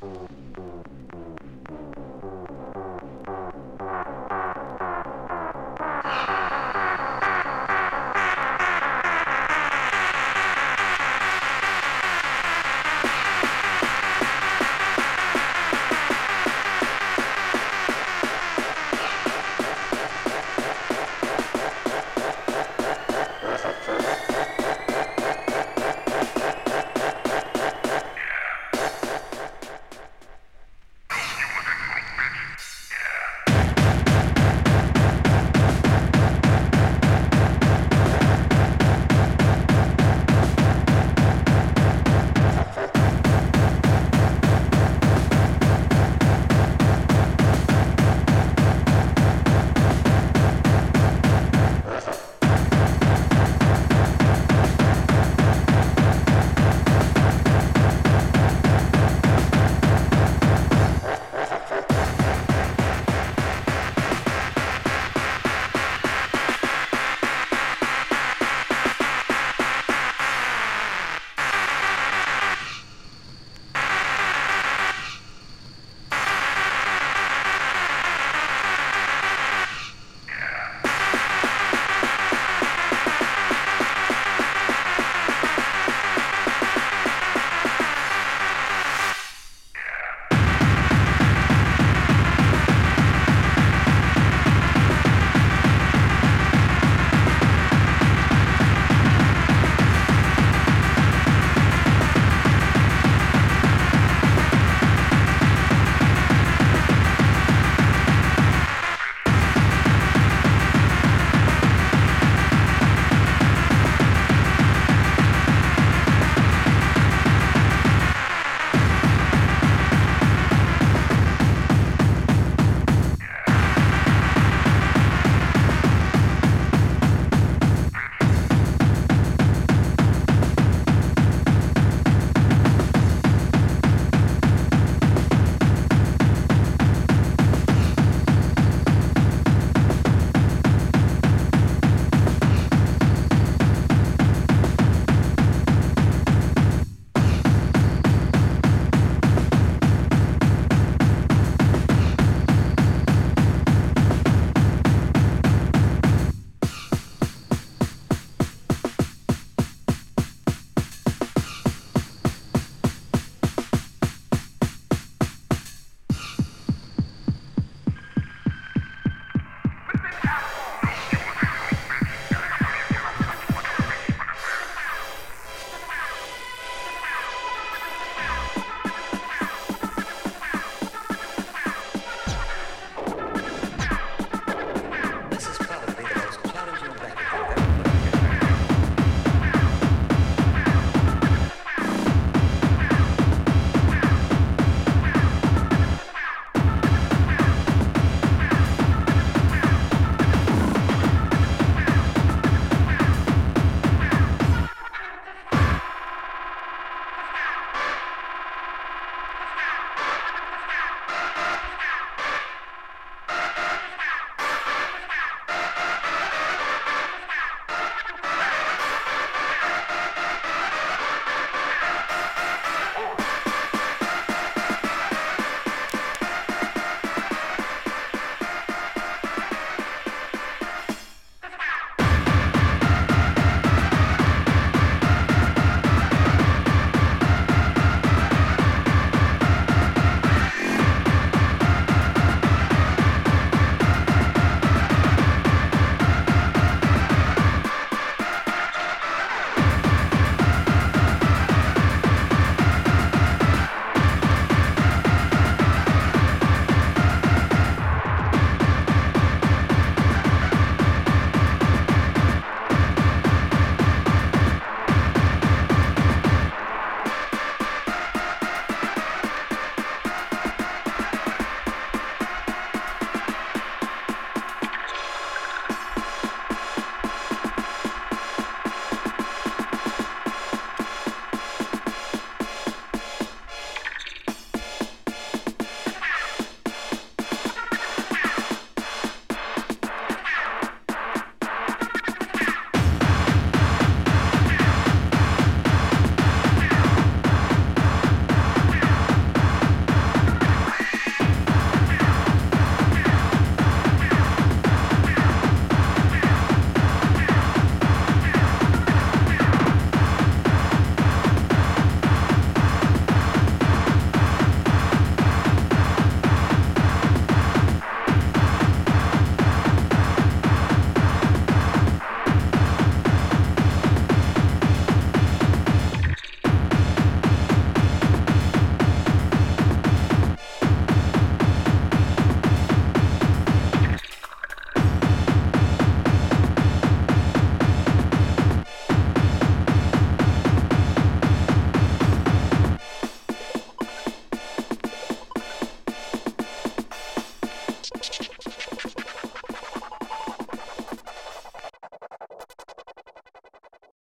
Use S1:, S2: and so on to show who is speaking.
S1: Boom.